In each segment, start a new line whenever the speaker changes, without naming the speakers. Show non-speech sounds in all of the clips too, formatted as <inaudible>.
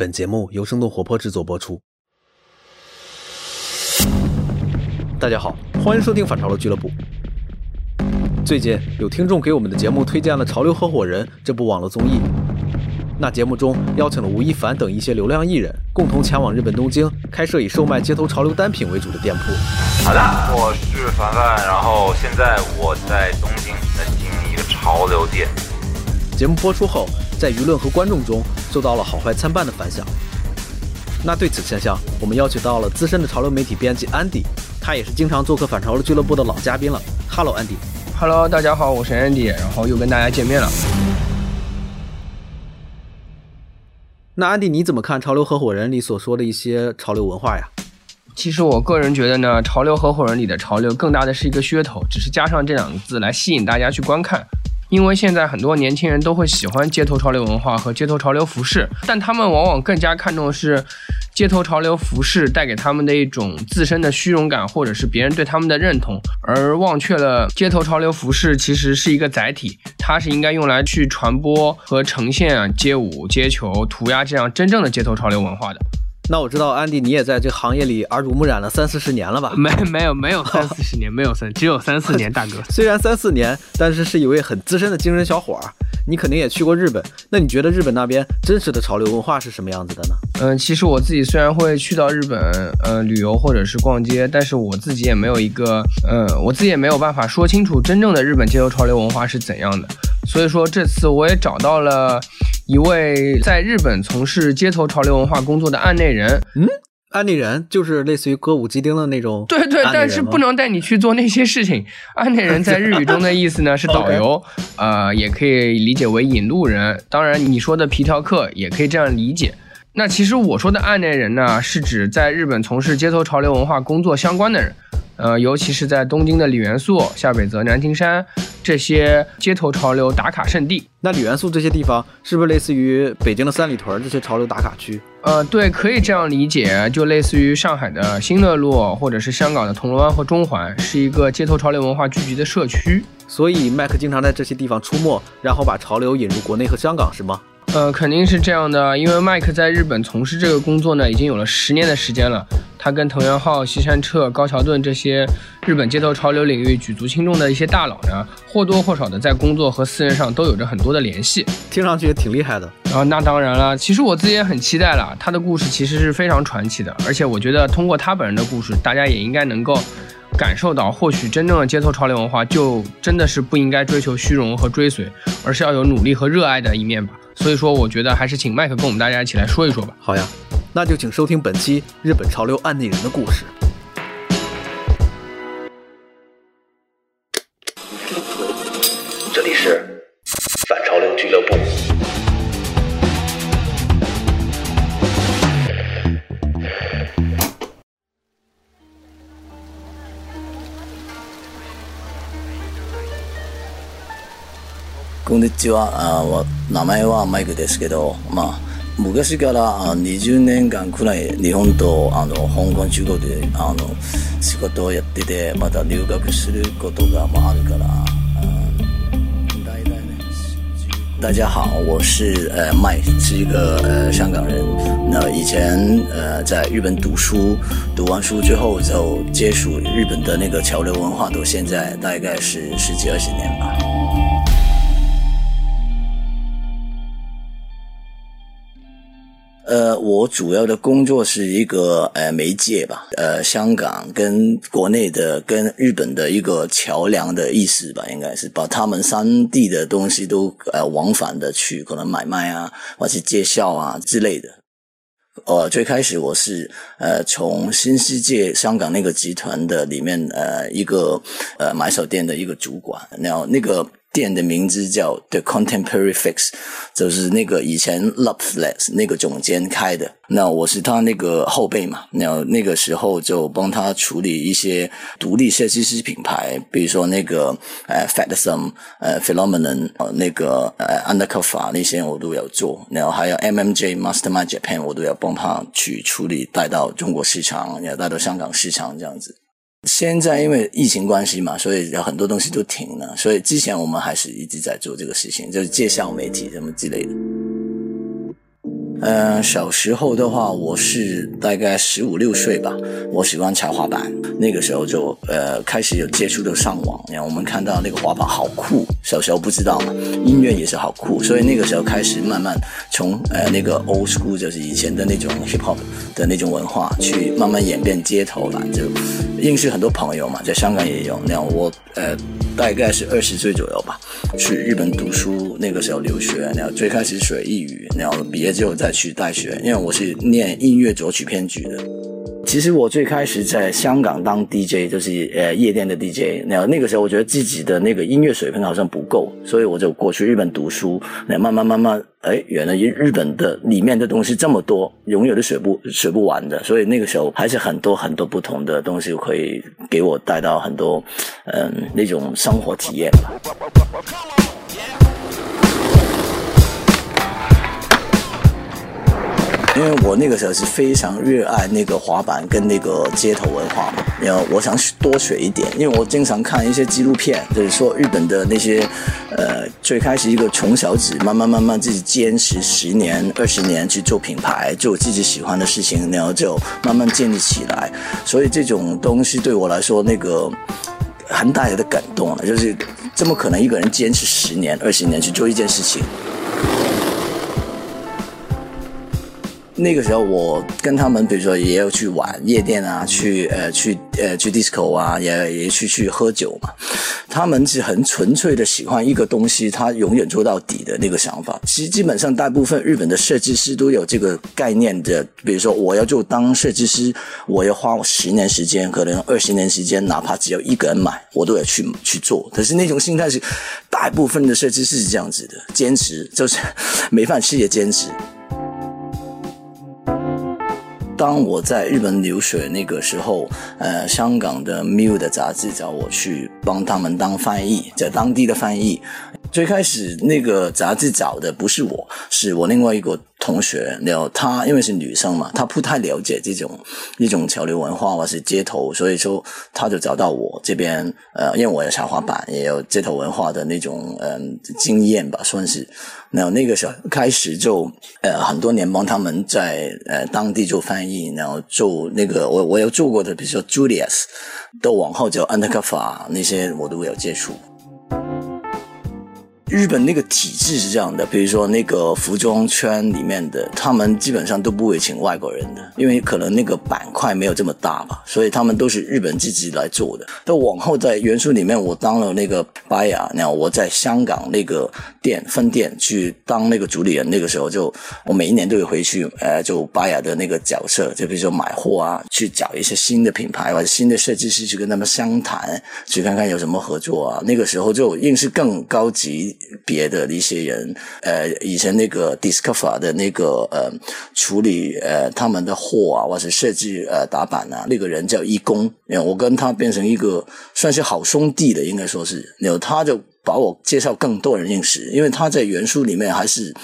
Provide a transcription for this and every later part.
本节目由生动活泼制作播出。大家好，欢迎收听反潮流俱乐部。最近有听众给我们的节目推荐了《潮流合伙人》这部网络综艺。那节目中邀请了吴亦凡等一些流量艺人，共同前往日本东京，开设以售卖街头潮流单品为主的店铺。
好的，我是凡凡，然后现在我在东京在经营一个潮流店。
节目播出后，在舆论和观众中受到了好坏参半的反响。那对此现象，我们邀请到了资深的潮流媒体编辑安迪，他也是经常做客反潮流俱乐部的老嘉宾了。Hello，安迪。
Hello，大家好，我是 Andy，然后又跟大家见面了。
那安迪，你怎么看《潮流合伙人》里所说的一些潮流文化呀？
其实我个人觉得呢，潮流合伙人里的潮流更大的是一个噱头，只是加上这两个字来吸引大家去观看。因为现在很多年轻人都会喜欢街头潮流文化和街头潮流服饰，但他们往往更加看重的是街头潮流服饰带给他们的一种自身的虚荣感，或者是别人对他们的认同，而忘却了街头潮流服饰其实是一个载体，它是应该用来去传播和呈现街舞、街球、涂鸦这样真正的街头潮流文化的。
那我知道安迪，你也在这个行业里耳濡目染了三四十年了吧？
没没有没有三四十年，没有三，只有三四年，大哥。<laughs>
虽然三四年，但是是一位很资深的精神小伙儿。你肯定也去过日本，那你觉得日本那边真实的潮流文化是什么样子的呢？
嗯，其实我自己虽然会去到日本，呃，旅游或者是逛街，但是我自己也没有一个，呃，我自己也没有办法说清楚真正的日本街头潮流文化是怎样的。所以说这次我也找到了一位在日本从事街头潮流文化工作的案内人。
嗯。案内人就是类似于歌舞伎町的那种，
对对，但是不能带你去做那些事情。案内人在日语中的意思呢是导游，呃，也可以理解为引路人。当然，你说的皮条客也可以这样理解。那其实我说的案内人呢，是指在日本从事街头潮流文化工作相关的人，呃，尤其是在东京的李元素、下北泽、南青山这些街头潮流打卡圣地。
那李元素这些地方是不是类似于北京的三里屯这些潮流打卡区？
呃，对，可以这样理解，就类似于上海的新乐路，或者是香港的铜锣湾和中环，是一个街头潮流文化聚集的社区。
所以麦克经常在这些地方出没，然后把潮流引入国内和香港，是吗？
呃，肯定是这样的，因为麦克在日本从事这个工作呢，已经有了十年的时间了。他跟藤原浩、西山彻、高桥盾这些日本街头潮流领域举足轻重的一些大佬呢，或多或少的在工作和私人上都有着很多的联系，
听上去也挺厉害的。
然后那当然了，其实我自己也很期待了，他的故事其实是非常传奇的，而且我觉得通过他本人的故事，大家也应该能够感受到，或许真正的街头潮流文化就真的是不应该追求虚荣和追随，而是要有努力和热爱的一面吧。所以说，我觉得还是请麦克跟我们大家一起来说一说吧。
好呀，那就请收听本期日本潮流案内人的故事。
こんにちは。名前はマイクですけど、まあ、昔から20年間くらい日本とあの香港、中国であの仕事をやってて、また留学することがまあるから、大概呢。大家好，我是呃麦，是一个呃香港人。那以前呃在日本读书，读完书之后就接触日本的那个潮流文化，到现在大概是十几二十年呃，我主要的工作是一个呃媒介吧，呃，香港跟国内的跟日本的一个桥梁的意思吧，应该是把他们三地的东西都呃往返的去可能买卖啊，或是介绍啊之类的。呃，最开始我是呃从新世界香港那个集团的里面呃一个呃买手店的一个主管，然后那个。店的名字叫 The Contemporary Fix，就是那个以前 Loveless 那个总监开的。那我是他那个后辈嘛，那那个时候就帮他处理一些独立设计师品牌，比如说那个呃 f a t s o m、呃 Phenomenon 呃、那个呃 Undercover 那些我都有做，然后还有 MMJ Mastermind Japan 我都要帮他去处理，带到中国市场，也带到香港市场这样子。现在因为疫情关系嘛，所以有很多东西都停了。所以之前我们还是一直在做这个事情，就是介绍媒体什么之类的。呃，小时候的话，我是大概十五六岁吧，我喜欢踩滑板，那个时候就呃开始有接触到上网，然后我们看到那个滑板好酷，小时候不知道嘛，音乐也是好酷，所以那个时候开始慢慢从呃那个 old school 就是以前的那种 hip hop 的那种文化，去慢慢演变街头吧，就认识很多朋友嘛，在香港也有，那我呃大概是二十岁左右吧，去日本读书，那个时候留学，然后最开始学日语，然后毕业之后在再去大学，因为我是念音乐作曲编剧的。其实我最开始在香港当 DJ，就是呃夜店的 DJ。然后那个时候，我觉得自己的那个音乐水平好像不够，所以我就过去日本读书。那慢慢慢慢，哎，原来日本的里面的东西这么多，永远都学不学不完的。所以那个时候还是很多很多不同的东西可以给我带到很多嗯那种生活体验吧。因为我那个时候是非常热爱那个滑板跟那个街头文化嘛，然后我想多学一点，因为我经常看一些纪录片，就是说日本的那些，呃，最开始一个穷小子，慢慢慢慢自己坚持十年、二十年去做品牌，做自己喜欢的事情，然后就慢慢建立起来。所以这种东西对我来说，那个很大的感动了，就是怎么可能一个人坚持十年、二十年去做一件事情？那个时候，我跟他们，比如说也要去玩夜店啊，去呃去呃去 disco 啊，也也去去喝酒嘛。他们是很纯粹的喜欢一个东西，他永远做到底的那个想法。其实基本上大部分日本的设计师都有这个概念的。比如说，我要做当设计师，我要花十年时间，可能二十年时间，哪怕只有一个人买，我都要去去做。可是那种心态是大部分的设计师是这样子的，坚持就是 <laughs> 没饭吃也坚持。当我在日本留学那个时候，呃，香港的《Mu》的杂志找我去帮他们当翻译，在当地的翻译。最开始那个杂志找的不是我，是我另外一个同学。然后她因为是女生嘛，她不太了解这种一种潮流文化或是街头，所以说她就找到我这边。呃，因为我有插滑板，也有街头文化的那种嗯经验吧，算是。然后那个时候开始就呃很多年帮他们在呃当地做翻译，然后做那个我我有做过的，比如说 Julius，都往后就 Undercover 那些我都有接触。日本那个体制是这样的，比如说那个服装圈里面的，他们基本上都不会请外国人的，因为可能那个板块没有这么大吧，所以他们都是日本自己来做的。到往后在元素里面，我当了那个巴雅，然后我在香港那个店分店去当那个主理人，那个时候就我每一年都会回去，呃，就巴雅的那个角色，就比如说买货啊，去找一些新的品牌或者新的设计师去跟他们商谈，去看看有什么合作啊。那个时候就硬是更高级。别的一些人，呃，以前那个 Discover 的那个呃处理呃他们的货啊，或者设计呃打板啊，那个人叫一工，我跟他变成一个算是好兄弟的，应该说是，然后他就把我介绍更多人认识，因为他在原书里面还是。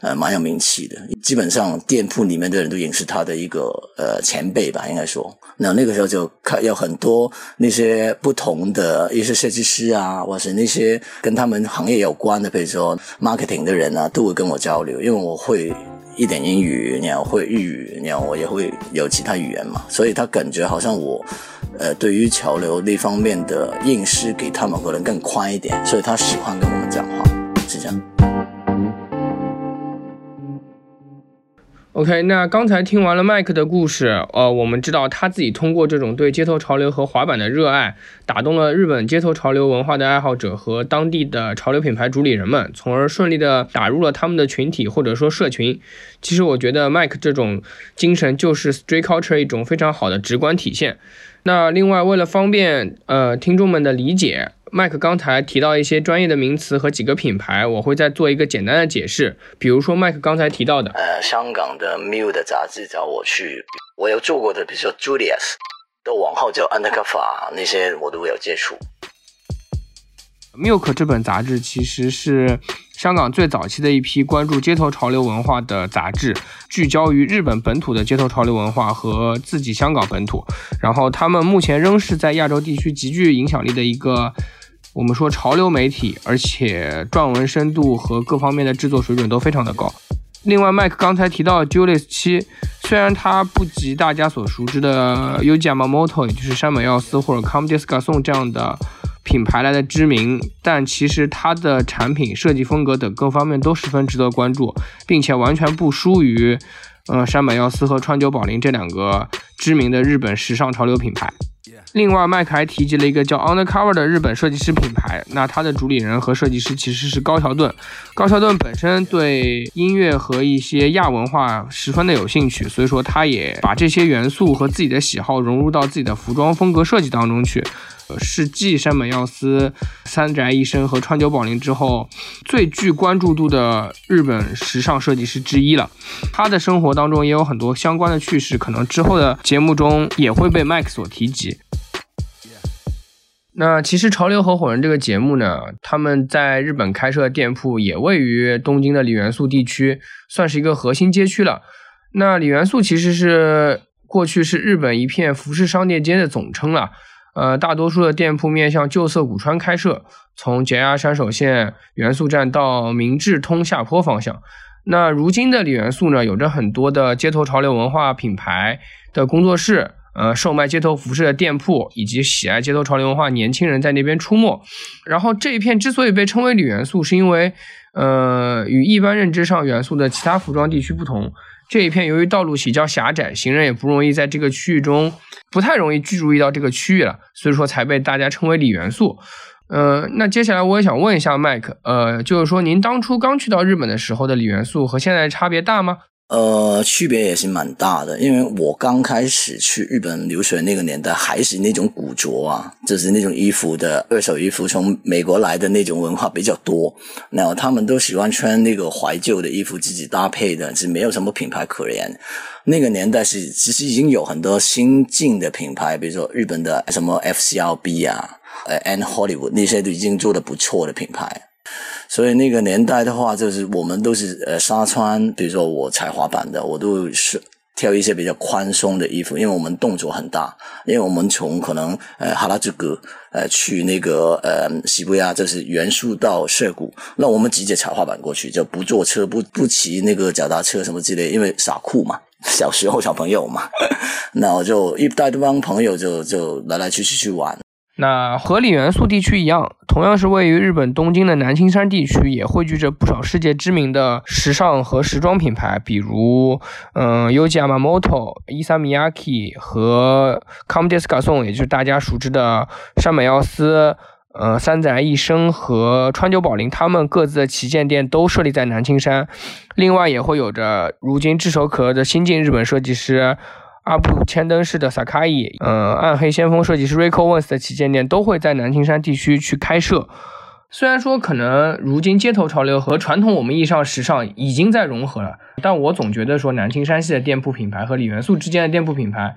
呃，蛮有名气的，基本上店铺里面的人都认识他的一个呃前辈吧，应该说。那那个时候就看有很多那些不同的一些设计师啊，或是那些跟他们行业有关的，比如说 marketing 的人啊，都会跟我交流，因为我会一点英语，你要会日语，你要我也会有其他语言嘛，所以他感觉好像我呃对于潮流那方面的应试给他们可能更宽一点，所以他喜欢跟我们讲话，是这样。
OK，那刚才听完了麦克的故事，呃，我们知道他自己通过这种对街头潮流和滑板的热爱，打动了日本街头潮流文化的爱好者和当地的潮流品牌主理人们，从而顺利的打入了他们的群体或者说社群。其实我觉得麦克这种精神就是 Street Culture 一种非常好的直观体现。那另外，为了方便呃听众们的理解。麦克刚才提到一些专业的名词和几个品牌，我会再做一个简单的解释。比如说，麦克刚才提到的，
呃，香港的 Miu 的杂志找我去，我有做过的，比如说 Julius，都往后叫 Undercover 那些，我都有接触。
Milk 这本杂志其实是香港最早期的一批关注街头潮流文化的杂志，聚焦于日本本土的街头潮流文化和自己香港本土。然后他们目前仍是在亚洲地区极具影响力的一个，我们说潮流媒体，而且撰文深度和各方面的制作水准都非常的高。另外，麦克刚才提到 Julius 七，虽然它不及大家所熟知的 Uji Yamamoto，也就是山本耀司或者 Comme des Garçons 这样的品牌来的知名，但其实它的产品设计风格等各方面都十分值得关注，并且完全不输于，呃，山本耀司和川久保玲这两个知名的日本时尚潮流品牌。另外，麦克还提及了一个叫 Undercover 的日本设计师品牌。那它的主理人和设计师其实是高桥盾。高桥盾本身对音乐和一些亚文化十分的有兴趣，所以说他也把这些元素和自己的喜好融入到自己的服装风格设计当中去。是继山本耀司、三宅一生和川久保玲之后最具关注度的日本时尚设计师之一了。他的生活当中也有很多相关的趣事，可能之后的节目中也会被麦克所提及。那其实潮流合伙人这个节目呢，他们在日本开设的店铺也位于东京的里元素地区，算是一个核心街区了。那里元素其实是过去是日本一片服饰商店街的总称了。呃，大多数的店铺面向旧涩谷川开设，从节牙山手线元素站到明治通下坡方向。那如今的里元素呢，有着很多的街头潮流文化品牌的工作室。呃，售卖街头服饰的店铺以及喜爱街头潮流文化年轻人在那边出没。然后这一片之所以被称为里元素，是因为，呃，与一般认知上元素的其他服装地区不同，这一片由于道路比较狭窄，行人也不容易在这个区域中，不太容易聚注意到这个区域了，所以说才被大家称为里元素。呃，那接下来我也想问一下麦克，呃，就是说您当初刚去到日本的时候的里元素和现在差别大吗？
呃，区别也是蛮大的，因为我刚开始去日本留学那个年代，还是那种古着啊，就是那种衣服的二手衣服，从美国来的那种文化比较多。然后他们都喜欢穿那个怀旧的衣服，自己搭配的，是没有什么品牌可言。那个年代是其实已经有很多新进的品牌，比如说日本的什么 FCLB 啊，呃，And Hollywood 那些都已经做的不错的品牌。所以那个年代的话，就是我们都是呃沙穿，比如说我踩滑板的，我都是挑一些比较宽松的衣服，因为我们动作很大，因为我们从可能呃哈拉之谷呃去那个呃西布亚，就是元素到涩谷，那我们直接踩滑板过去，就不坐车，不不骑那个脚踏车什么之类，因为傻酷嘛，<laughs> 小时候小朋友嘛，那我就一带这帮朋友就就来来去去去玩。
那和里元素地区一样，同样是位于日本东京的南青山地区，也汇聚着不少世界知名的时尚和时装品牌，比如，嗯，Uji Yamamoto、Isamiyaki 和 Comme des Garçons，也就是大家熟知的山本耀司、呃，三宅一生和川久保玲，他们各自的旗舰店都设立在南青山。另外，也会有着如今炙手可热的新晋日本设计师。阿布千灯式的 Sakai，呃，暗黑先锋设计师 Rico Wens 的旗舰店都会在南青山地区去开设。虽然说可能如今街头潮流和传统我们意义上时尚已经在融合了，但我总觉得说南青山系的店铺品牌和李元素之间的店铺品牌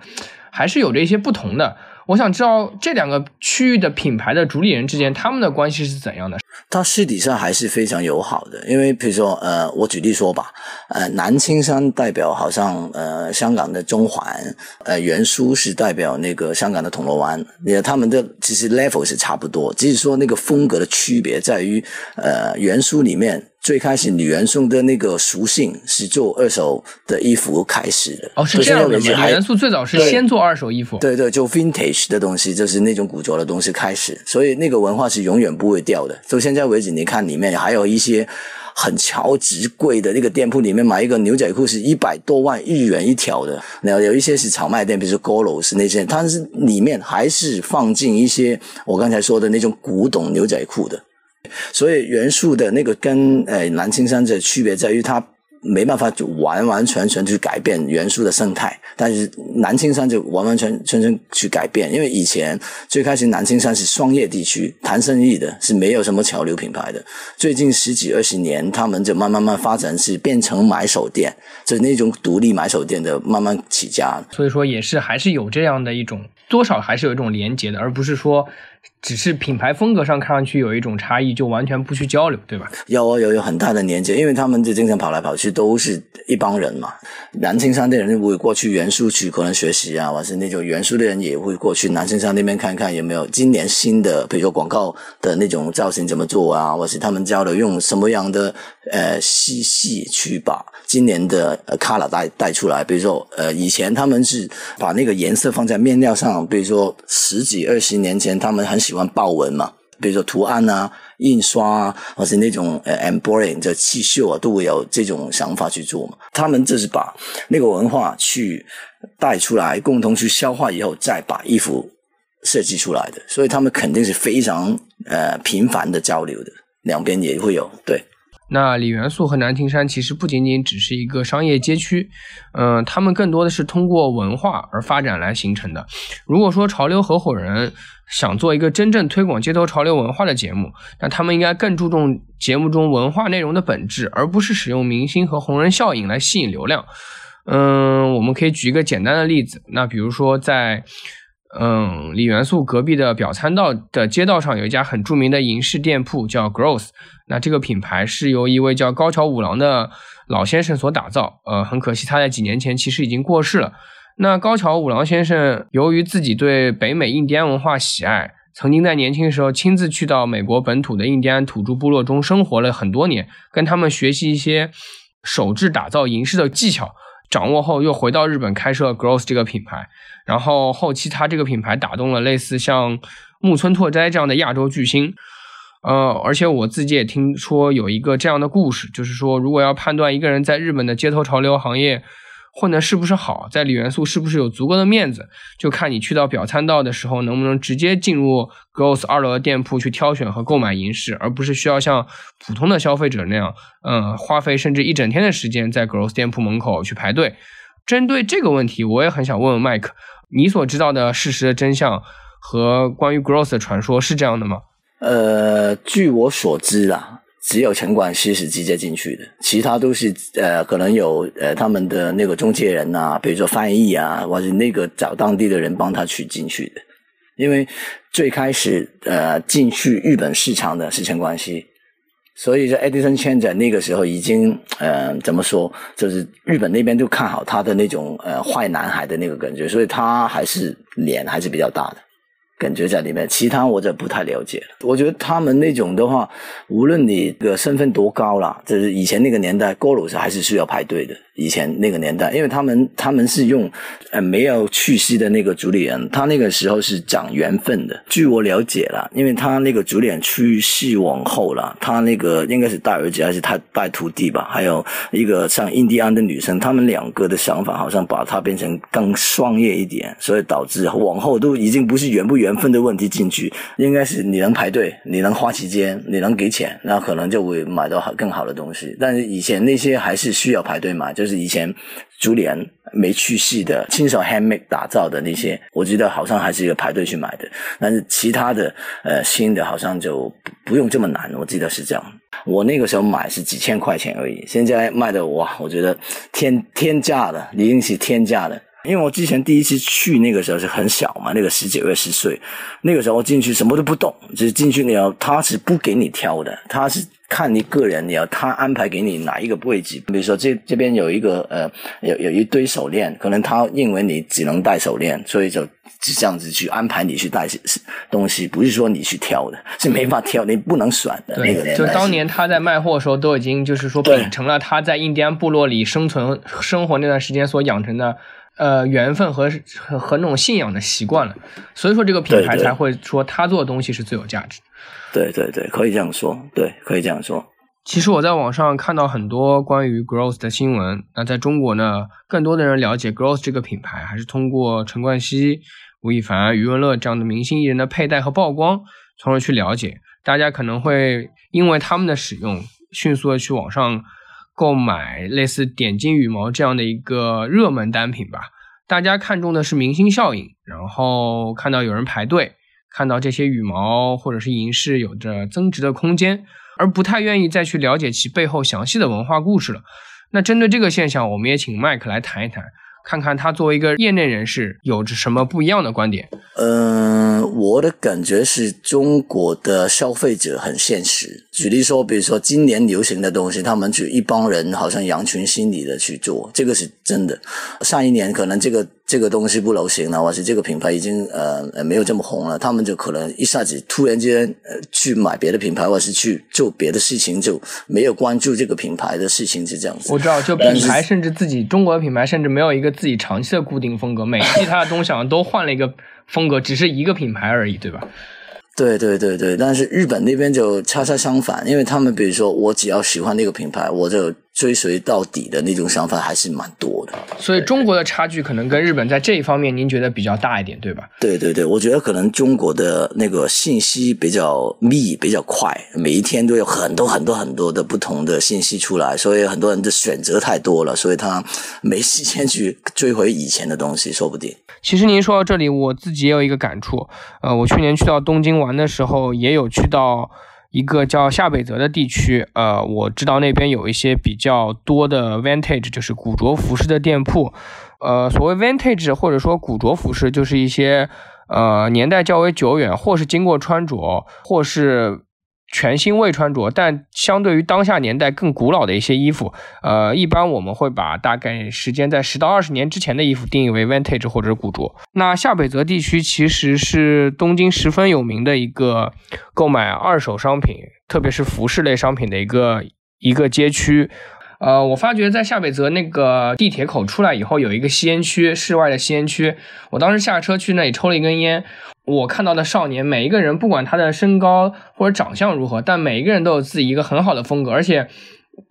还是有着一些不同的。我想知道这两个区域的品牌的主理人之间他们的关系是怎样的？
他私底下还是非常友好的，因为比如说，呃，我举例说吧，呃，南青山代表好像呃香港的中环，呃，元书是代表那个香港的铜锣湾，也他们的其实 level 是差不多，只是说那个风格的区别在于，呃，元书里面。最开始，女元素的那个属性是做二手的衣服开始的。
哦，是这样的吗？女元素最早是先做二手衣服。
对对，就 vintage 的东西，就是那种古着的东西开始，所以那个文化是永远不会掉的。到现在为止，你看里面还有一些很超值贵的那个店铺，里面买一个牛仔裤是一百多万日元一条的。然后有一些是炒卖店，比如说 Goro 是那些，它是里面还是放进一些我刚才说的那种古董牛仔裤的。所以元素的那个跟呃南青山的区别在于，它没办法就完完全全去改变元素的生态，但是南青山就完完全全全去改变，因为以前最开始南青山是商业地区谈生意的，是没有什么潮流品牌的。最近十几二十年，他们就慢慢慢发展是变成买手店，就那种独立买手店的慢慢起家。
所以说也是还是有这样的一种多少还是有一种连接的，而不是说。只是品牌风格上看上去有一种差异，就完全不去交流，对吧？
有啊，有有很大的连接，因为他们就经常跑来跑去，都是一帮人嘛。南青山的人会过去元素区可能学习啊，或是那种元素的人也会过去南青山那边看看有没有今年新的，比如说广告的那种造型怎么做啊，或是他们教的用什么样的呃细细去把今年的呃 color 带带出来。比如说呃以前他们是把那个颜色放在面料上，比如说十几二十年前他们很喜欢豹纹嘛，比如说图案啊、印刷啊，或是那种呃 embroidery 的刺绣啊，都会有这种想法去做嘛。他们这是把那个文化去带出来，共同去消化以后，再把衣服设计出来的，所以他们肯定是非常呃频繁的交流的，两边也会有对。
那李元素和南亭山其实不仅仅只是一个商业街区，嗯、他们更多的是通过文化而发展来形成的。如果说潮流合伙人想做一个真正推广街头潮流文化的节目，那他们应该更注重节目中文化内容的本质，而不是使用明星和红人效应来吸引流量。嗯，我们可以举一个简单的例子，那比如说在嗯李元素隔壁的表参道的街道上有一家很著名的银饰店铺叫 Gross，那这个品牌是由一位叫高桥五郎的老先生所打造。呃，很可惜他在几年前其实已经过世了。那高桥五郎先生由于自己对北美印第安文化喜爱，曾经在年轻的时候亲自去到美国本土的印第安土著部落中生活了很多年，跟他们学习一些手制打造银饰的技巧。掌握后，又回到日本开设 Gross 这个品牌，然后后期他这个品牌打动了类似像木村拓哉这样的亚洲巨星。呃，而且我自己也听说有一个这样的故事，就是说，如果要判断一个人在日本的街头潮流行业混的是不是好，在李元素是不是有足够的面子，就看你去到表参道的时候能不能直接进入 Gross 二楼的店铺去挑选和购买银饰，而不是需要像普通的消费者那样，嗯，花费甚至一整天的时间在 Gross 店铺门口去排队。针对这个问题，我也很想问问麦克，你所知道的事实的真相和关于 Gross 的传说是这样的吗？
呃，据我所知啦，只有陈冠希是直接进去的，其他都是呃，可能有呃他们的那个中介人啊，比如说翻译啊，或者那个找当地的人帮他去进去的。因为最开始呃进去日本市场的是陈冠希，所以说 Edison Chan 那个时候已经呃怎么说，就是日本那边就看好他的那种呃坏男孩的那个感觉，所以他还是脸还是比较大的。感觉在里面，其他我就不太了解了。我觉得他们那种的话，无论你的身份多高啦，就是以前那个年代，高楼是还是需要排队的。以前那个年代，因为他们他们是用呃没有去世的那个主理人，他那个时候是讲缘分的。据我了解了，因为他那个主理人去世往后了，他那个应该是带儿子还是他带徒弟吧？还有一个像印第安的女生，他们两个的想法好像把它变成更商业一点，所以导致往后都已经不是缘不缘分的问题进去，应该是你能排队，你能花时间，你能给钱，那可能就会买到好更好的东西。但是以前那些还是需要排队买，就是以前竹联没去世的亲手 handmade 打造的那些，我记得好像还是要排队去买的。但是其他的呃新的好像就不不用这么难，我记得是这样。我那个时候买是几千块钱而已，现在卖的哇，我觉得天天价了，已经是天价了。因为我之前第一次去那个时候是很小嘛，那个十九二十岁，那个时候进去什么都不懂，就是进去你要他是不给你挑的，他是看你个人，你要他安排给你哪一个位置。比如说这这边有一个呃有有一堆手链，可能他认为你只能戴手链，所以就就这样子去安排你去戴东西，不是说你去挑的，是没法挑，你不能选的。那个
对，就当年他在卖货的时候，都已经就是说秉承了他在印第安部落里生存生活那段时间所养成的。呃，缘分和和和那种信仰的习惯了，所以说这个品牌才会说他做的东西是最有价值。
对对对，可以这样说，对，可以这样说。
其实我在网上看到很多关于 Gross 的新闻。那在中国呢，更多的人了解 Gross 这个品牌，还是通过陈冠希、吴亦凡、余文乐这样的明星艺人的佩戴和曝光，从而去了解。大家可能会因为他们的使用，迅速的去网上购买类似点金羽毛这样的一个热门单品吧。大家看重的是明星效应，然后看到有人排队，看到这些羽毛或者是银饰有着增值的空间。而不太愿意再去了解其背后详细的文化故事了。那针对这个现象，我们也请麦克来谈一谈，看看他作为一个业内人士有着什么不一样的观点。
嗯、我的感觉是中国的消费者很现实。举例说，比如说今年流行的东西，他们就一帮人好像羊群心理的去做，这个是真的。上一年可能这个这个东西不流行了，或是这个品牌已经呃呃没有这么红了，他们就可能一下子突然间呃去买别的品牌，或是去做别的事情，就没有关注这个品牌的事情是这样子。
我知道，就品牌甚至自己中国的品牌甚至没有一个自己长期的固定风格，每一季它的东西好像都换了一个风格，只是一个品牌而已，对吧？
对对对对，但是日本那边就恰恰相反，因为他们比如说我只要喜欢那个品牌，我就追随到底的那种想法还是蛮多的。
所以中国的差距可能跟日本在这一方面，您觉得比较大一点，对吧？
对对对，我觉得可能中国的那个信息比较密、比较快，每一天都有很多很多很多的不同的信息出来，所以很多人的选择太多了，所以他没时间去追回以前的东西，说不定。
其实您说到这里，我自己也有一个感触。呃，我去年去到东京玩的时候，也有去到一个叫夏北泽的地区。呃，我知道那边有一些比较多的 vintage，就是古着服饰的店铺。呃，所谓 vintage 或者说古着服饰，就是一些呃年代较为久远，或是经过穿着，或是。全新未穿着，但相对于当下年代更古老的一些衣服，呃，一般我们会把大概时间在十到二十年之前的衣服定义为 vintage 或者古着。那下北泽地区其实是东京十分有名的一个购买二手商品，特别是服饰类商品的一个一个街区。呃，我发觉在下北泽那个地铁口出来以后，有一个吸烟区，室外的吸烟区。我当时下车去那里抽了一根烟。我看到的少年，每一个人不管他的身高或者长相如何，但每一个人都有自己一个很好的风格，而且。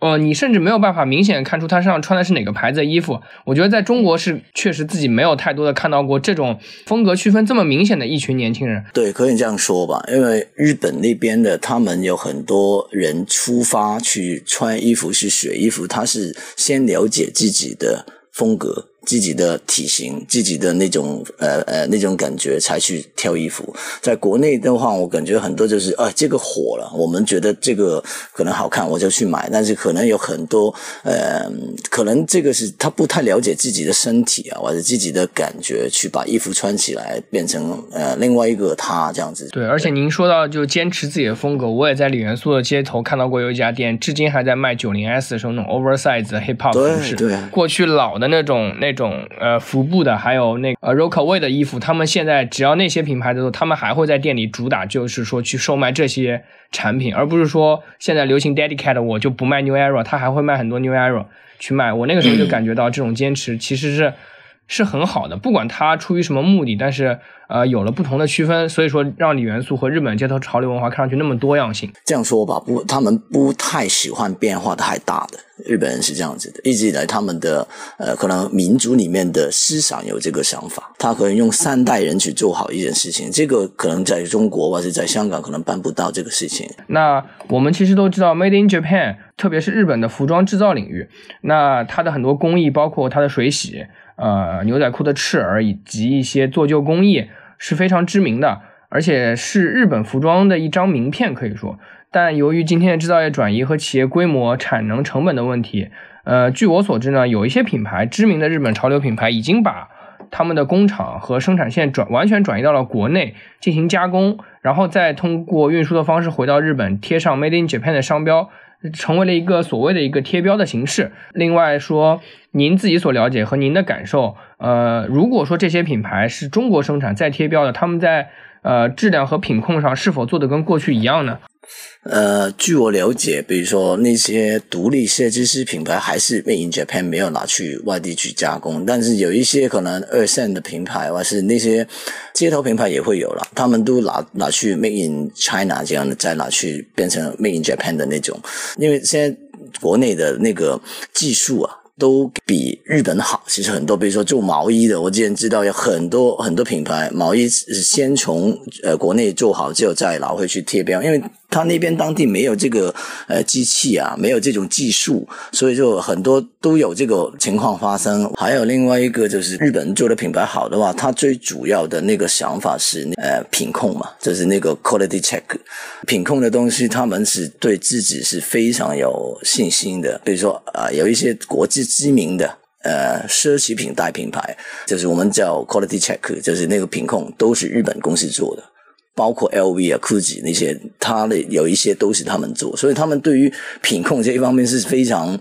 呃，你甚至没有办法明显看出他身上穿的是哪个牌子的衣服。我觉得在中国是确实自己没有太多的看到过这种风格区分这么明显的一群年轻人。
对，可以这样说吧，因为日本那边的他们有很多人出发去穿衣服去选衣服，他是先了解自己的风格。自己的体型，自己的那种呃呃那种感觉才去挑衣服。在国内的话，我感觉很多就是啊，这个火了，我们觉得这个可能好看，我就去买。但是可能有很多呃，可能这个是他不太了解自己的身体啊，或者自己的感觉，去把衣服穿起来变成呃另外一个他这样子。
对，而且您说到就坚持自己的风格，我也在李元素的街头看到过有一家店，至今还在卖九零 S 的时候那种 oversize hip hop 服饰。
对，
过去老的那种那。种呃服部的，还有那呃 Rockaway 的衣服，他们现在只要那些品牌的时候，他们还会在店里主打，就是说去售卖这些产品，而不是说现在流行 Dedicated，我就不卖 New Era，他还会卖很多 New Era 去卖。我那个时候就感觉到这种坚持其实是是很好的，不管它出于什么目的，但是。呃，有了不同的区分，所以说让李元素和日本街头潮流文化看上去那么多样性。
这样说吧，不，他们不太喜欢变化太大的。日本人是这样子的，一直以来他们的呃，可能民族里面的思想有这个想法，他可能用三代人去做好一件事情，这个可能在中国或者在香港可能办不到这个事情。
那我们其实都知道，Made in Japan，特别是日本的服装制造领域，那它的很多工艺，包括它的水洗。呃，牛仔裤的赤耳以及一些做旧工艺是非常知名的，而且是日本服装的一张名片，可以说。但由于今天的制造业转移和企业规模、产能成本的问题，呃，据我所知呢，有一些品牌，知名的日本潮流品牌已经把他们的工厂和生产线转完全转移到了国内进行加工，然后再通过运输的方式回到日本，贴上 Made in Japan 的商标。成为了一个所谓的一个贴标的形式。另外说，您自己所了解和您的感受，呃，如果说这些品牌是中国生产再贴标的，他们在呃质量和品控上是否做的跟过去一样呢？
呃，据我了解，比如说那些独立设计师品牌还是 Made in Japan 没有拿去外地去加工，但是有一些可能二线的品牌或是那些街头品牌也会有了，他们都拿拿去 Made in China 这样的，再拿去变成 Made in Japan 的那种，因为现在国内的那个技术啊。都比日本好，其实很多，比如说做毛衣的，我之前知道有很多很多品牌毛衣是先从呃国内做好之后再拿回去贴标，因为。他那边当地没有这个呃机器啊，没有这种技术，所以就很多都有这个情况发生。还有另外一个就是日本做的品牌好的话，它最主要的那个想法是呃品控嘛，就是那个 quality check，品控的东西他们是对自己是非常有信心的。比如说啊，有一些国际知名的呃奢侈品大品牌，就是我们叫 quality check，就是那个品控都是日本公司做的。包括 LV 啊、GUCCI 那些，他的有一些都是他们做，所以他们对于品控这一方面是非常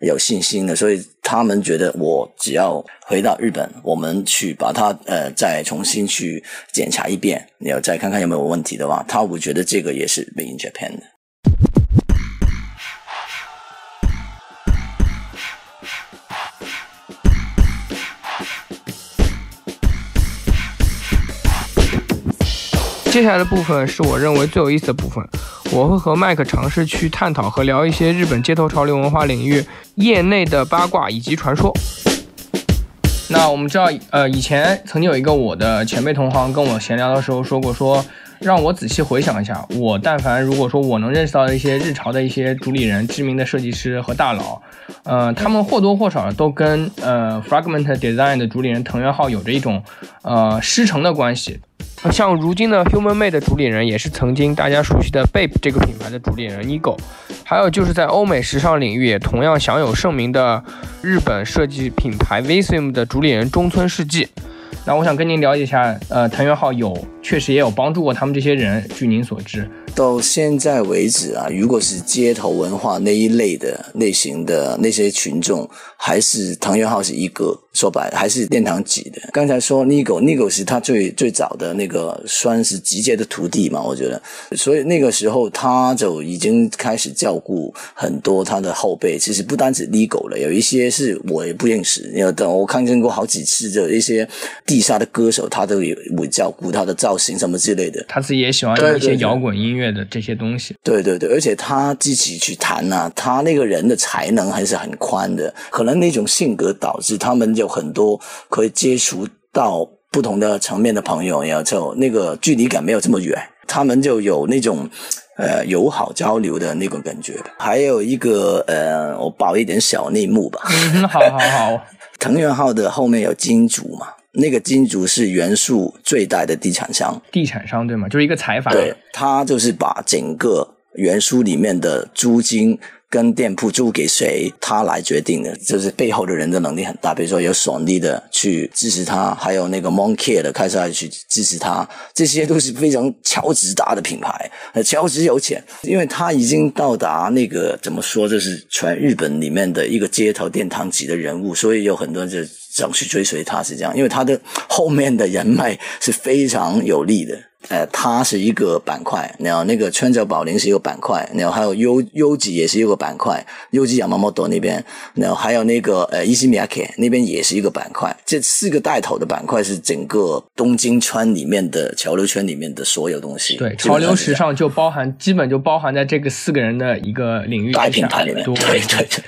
有信心的，所以他们觉得我只要回到日本，我们去把它呃再重新去检查一遍，你要再看看有没有问题的话，他我觉得这个也是 Made in Japan 的。
接下来的部分是我认为最有意思的部分，我会和麦克尝试去探讨和聊一些日本街头潮流文化领域业内的八卦以及传说。那我们知道，呃，以前曾经有一个我的前辈同行跟我闲聊的时候说过，说让我仔细回想一下，我但凡如果说我能认识到一些日潮的一些主理人、知名的设计师和大佬，呃，他们或多或少都跟呃 Fragment Design 的主理人藤原浩有着一种呃师承的关系。像如今的 Human Made 的主理人，也是曾经大家熟悉的 Bape 这个品牌的主理人 Nigo，还有就是在欧美时尚领域也同样享有盛名的日本设计品牌 Visum 的主理人中村世纪。那我想跟您了解一下，呃，藤原浩有确实也有帮助过他们这些人，据您所知。
到现在为止啊，如果是街头文化那一类的类型的那些群众，还是藤原浩是一个。说白了，还是殿堂级的。刚才说 Nigo，Nigo 是他最最早的那个算是直接的徒弟嘛，我觉得。所以那个时候他就已经开始照顾很多他的后辈。其实不单止 Nigo 了，有一些是我也不认识。有等我看见过好几次的一些地下的歌手，他都有会照顾他的造型什么之类的。
他自己也喜欢有一些摇滚音乐的这些东西。
对对对，而且他自己去弹呐，他那个人的才能还是很宽的。可能那种性格导致他们。有很多可以接触到不同的层面的朋友，然后那个距离感没有这么远，他们就有那种呃友好交流的那种感觉。还有一个呃，我爆一点小内幕吧。
嗯，好好好。
藤原浩的后面有金主嘛？那个金主是元素最大的地产商。
地产商对吗？就是一个财阀。
对，他就是把整个元素里面的租金。跟店铺租给谁，他来决定的，就是背后的人的能力很大。比如说有索尼的去支持他，还有那个 Monkey 的开始去支持他，这些都是非常超值大的品牌，超值有钱，因为他已经到达那个怎么说，就是全日本里面的一个街头殿堂级的人物，所以有很多人就想去追随他，是这样，因为他的后面的人脉是非常有利的。呃，它是一个板块，然后那个川久保玲是一个板块，然后还有优优吉也是一个板块，优吉亚麻莫多那边，然后还有那个呃伊西米亚 K 那边也是一个板块，这四个带头的板块是整个东京圈里面的潮流圈里面的所有东西。
对，潮流时尚就包含，基本就包含在这个四个人的一个领域
大品牌里面。对对对。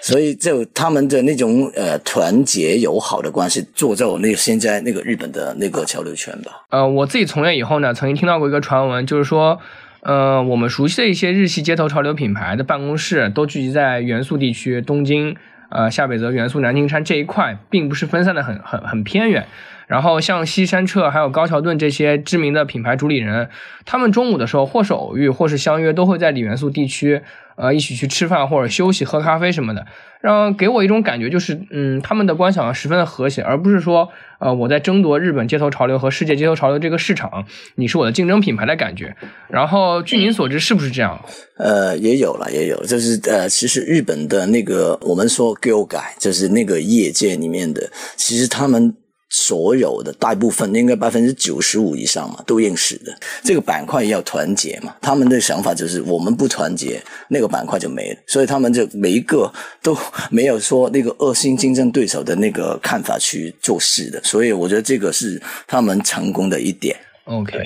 所以就他们的那种呃团结友好的关系，做就那个现在那个日本的那个交流圈吧。
呃，我自己从业以后呢，曾经听到过一个传闻，就是说，呃，我们熟悉的一些日系街头潮流品牌的办公室都聚集在元素地区，东京、呃下北泽、元素、南京山这一块，并不是分散的很很很偏远。然后像西山彻还有高桥盾这些知名的品牌主理人，他们中午的时候或是偶遇，或是相约，都会在里元素地区，呃，一起去吃饭或者休息、喝咖啡什么的，让给我一种感觉就是，嗯，他们的观想十分的和谐，而不是说，呃，我在争夺日本街头潮流和世界街头潮流这个市场，你是我的竞争品牌的感觉。然后据您所知，是不是这样？
呃，也有了，也有，就是呃，其实日本的那个我们说 g i l 改，就是那个业界里面的，其实他们。所有的大部分应该百分之九十五以上嘛，都认识的。这个板块要团结嘛，他们的想法就是我们不团结，那个板块就没了。所以他们就每一个都没有说那个恶性竞争对手的那个看法去做事的。所以我觉得这个是他们成功的一点。
OK。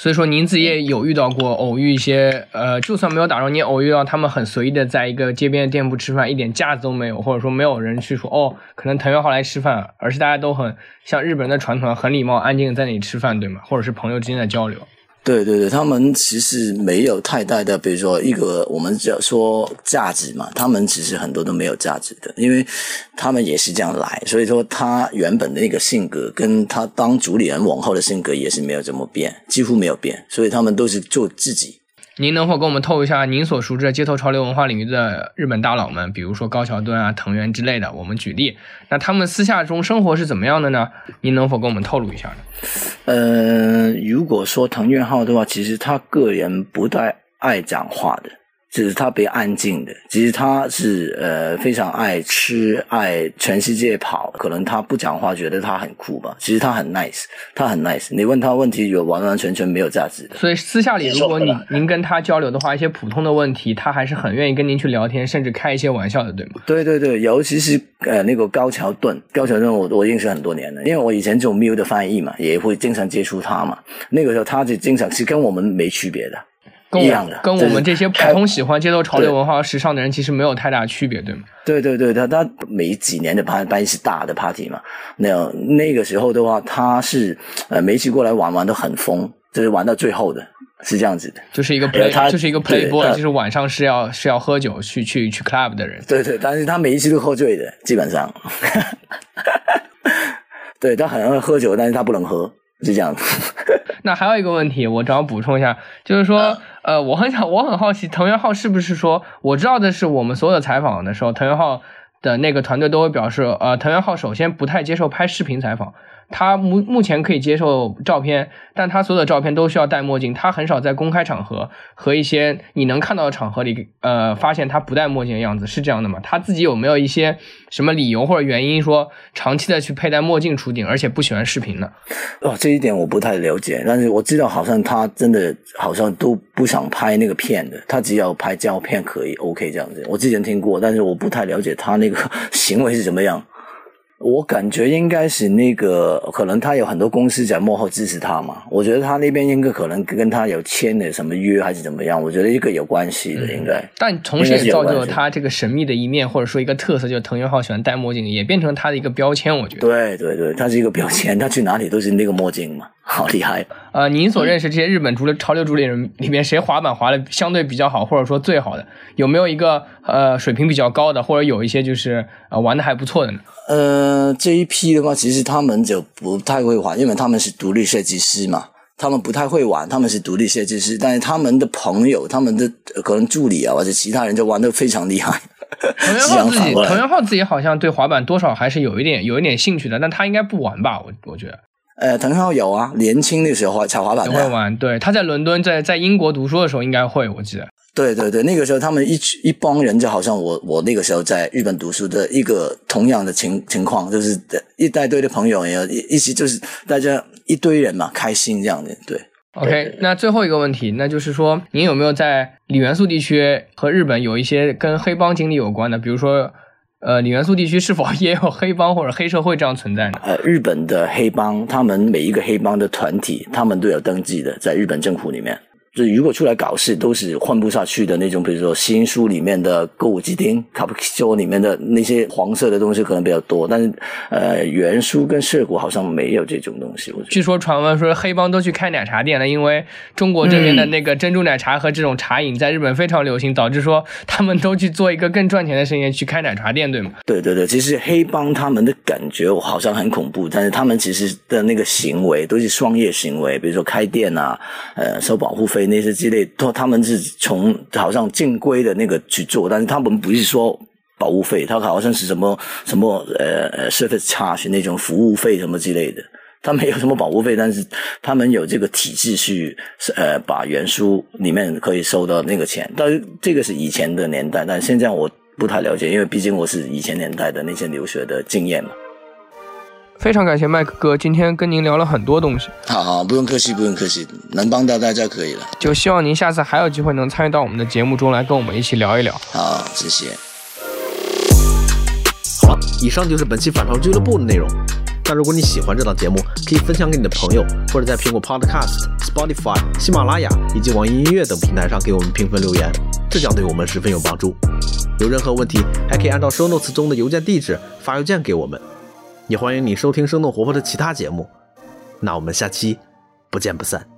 所以说，您自己也有遇到过偶遇一些，呃，就算没有打招呼，您偶遇到他们很随意的在一个街边的店铺吃饭，一点架子都没有，或者说没有人去说哦，可能藤原浩来吃饭，而是大家都很像日本人的传统，很礼貌、安静的在那里吃饭，对吗？或者是朋友之间的交流。
对对对，他们其实没有太大的，比如说一个我们只要说价值嘛，他们其实很多都没有价值的，因为他们也是这样来，所以说他原本的那个性格，跟他当主理人往后的性格也是没有怎么变，几乎没有变，所以他们都是做自己。
您能否跟我们透一下您所熟知的街头潮流文化领域的日本大佬们，比如说高桥敦啊、藤原之类的？我们举例，那他们私下中生活是怎么样的呢？您能否跟我们透露一下呢？
呃，如果说藤原浩的话，其实他个人不太爱讲话的，就是他比较安静的。其实他是呃非常爱吃，爱全世界跑。可能他不讲话，觉得他很酷吧。其实他很 nice，他很 nice。你问他问题，有完完全全没有价值的。
所以私下里，如果你您跟他交流的话，一些普通的问题，他还是很愿意跟您去聊天，甚至开一些玩笑的，对吗？
对对对，尤其是呃那个高桥盾，高桥盾我我认识很多年了，因为我以前做 Miu 的翻译嘛，也会经常接触他嘛。那个时候他就经常是跟我们没区别的。
跟
一样的，
跟我们这些普通喜欢街头潮流文化和时尚的人其实没有太大区别，对吗？
对对对，他他每几年的办办一次大的 party 嘛，那那个时候的话，他是呃每一次过来玩玩都很疯，就是玩到最后的，是这样子的。
就是一个 play，就是一个 playboy，就是晚上是要是要喝酒去去去 club 的人。
对对，但是他每一次都喝醉的，基本上。<laughs> 对他很爱喝酒，但是他不能喝。是这样。<laughs>
那还有一个问题，我正好补充一下，就是说，呃，我很想，我很好奇，藤原浩是不是说，我知道的是，我们所有的采访的时候，藤原浩的那个团队都会表示，呃，藤原浩首先不太接受拍视频采访。他目目前可以接受照片，但他所有的照片都需要戴墨镜。他很少在公开场合和一些你能看到的场合里，呃，发现他不戴墨镜的样子，是这样的吗？他自己有没有一些什么理由或者原因说长期的去佩戴墨镜出镜，而且不喜欢视频呢？
哦，这一点我不太了解，但是我知道好像他真的好像都不想拍那个片的，他只要拍胶片可以 OK 这样子。我之前听过，但是我不太了解他那个 <laughs> 行为是怎么样。我感觉应该是那个，可能他有很多公司在幕后支持他嘛。我觉得他那边应该可能跟他有签的什么约还是怎么样。我觉得一个有关系的应该。
但同时也造就了他这个神秘的一面，或者说一个特色，就是藤原浩喜欢戴墨镜，也变成他的一个标签。我觉得。
对对对，他是一个标签，他去哪里都是那个墨镜嘛，好厉害。
呃，您所认识这些日本主流潮流主理人里面，谁滑板滑的相对比较好，或者说最好的？有没有一个呃水平比较高的，或者有一些就是呃玩的还不错的呢？
呃，这一批的话，其实他们就不太会玩，因为他们是独立设计师嘛，他们不太会玩。他们是独立设计师，但是他们的朋友、他们的可能助理啊，或者其他人就玩的非常厉害。
藤原浩自己，藤原浩自己好像对滑板多少还是有一点、有一点兴趣的，但他应该不玩吧？我我觉得。
呃，藤原浩有啊，年轻的时候滑踩滑板
会玩。对，他在伦敦，在在英国读书的时候应该会，我记得。
对对对，那个时候他们一一帮人就好像我我那个时候在日本读书的一个同样的情情况，就是一大堆的朋友也一一起就是大家一堆人嘛，开心这样的。对
，OK，那最后一个问题，那就是说您有没有在李元素地区和日本有一些跟黑帮经历有关的？比如说，呃，李元素地区是否也有黑帮或者黑社会这样存在呢？
呃，日本的黑帮，他们每一个黑帮的团体，他们都有登记的，在日本政府里面。就如果出来搞事，都是混不下去的那种。比如说新书里面的歌舞伎町、卡布奇州里面的那些黄色的东西可能比较多，但是呃，原书跟涩谷好像没有这种东西。
据说传闻说黑帮都去开奶茶店了，因为中国这边的那个珍珠奶茶和这种茶饮在日本非常流行，导致说他们都去做一个更赚钱的生意，去开奶茶店，对吗？
对对对，其实黑帮他们的感觉好像很恐怖，但是他们其实的那个行为都是商业行为，比如说开店啊，呃，收保护费。那些之类，都他们是从好像正规的那个去做，但是他们不是说保护费，他好像是什么什么呃 service charge 那种服务费什么之类的，他没有什么保护费，但是他们有这个体制去呃把原书里面可以收到那个钱，但是这个是以前的年代，但现在我不太了解，因为毕竟我是以前年代的那些留学的经验嘛。
非常感谢麦克哥，今天跟您聊了很多东西。
好好，不用客气，不用客气，能帮到大家可以了。
就希望您下次还有机会能参与到我们的节目中来，跟我们一起聊一聊。
好，谢谢。
好了，以上就是本期反潮俱乐部的内容。那如果你喜欢这档节目，可以分享给你的朋友，或者在苹果 Podcast、Spotify、喜马拉雅以及网易音乐等平台上给我们评分留言，这将对我们十分有帮助。有任何问题，还可以按照 Show Notes 中的邮件地址发邮件给我们。也欢迎你收听生动活泼的其他节目，那我们下期不见不散。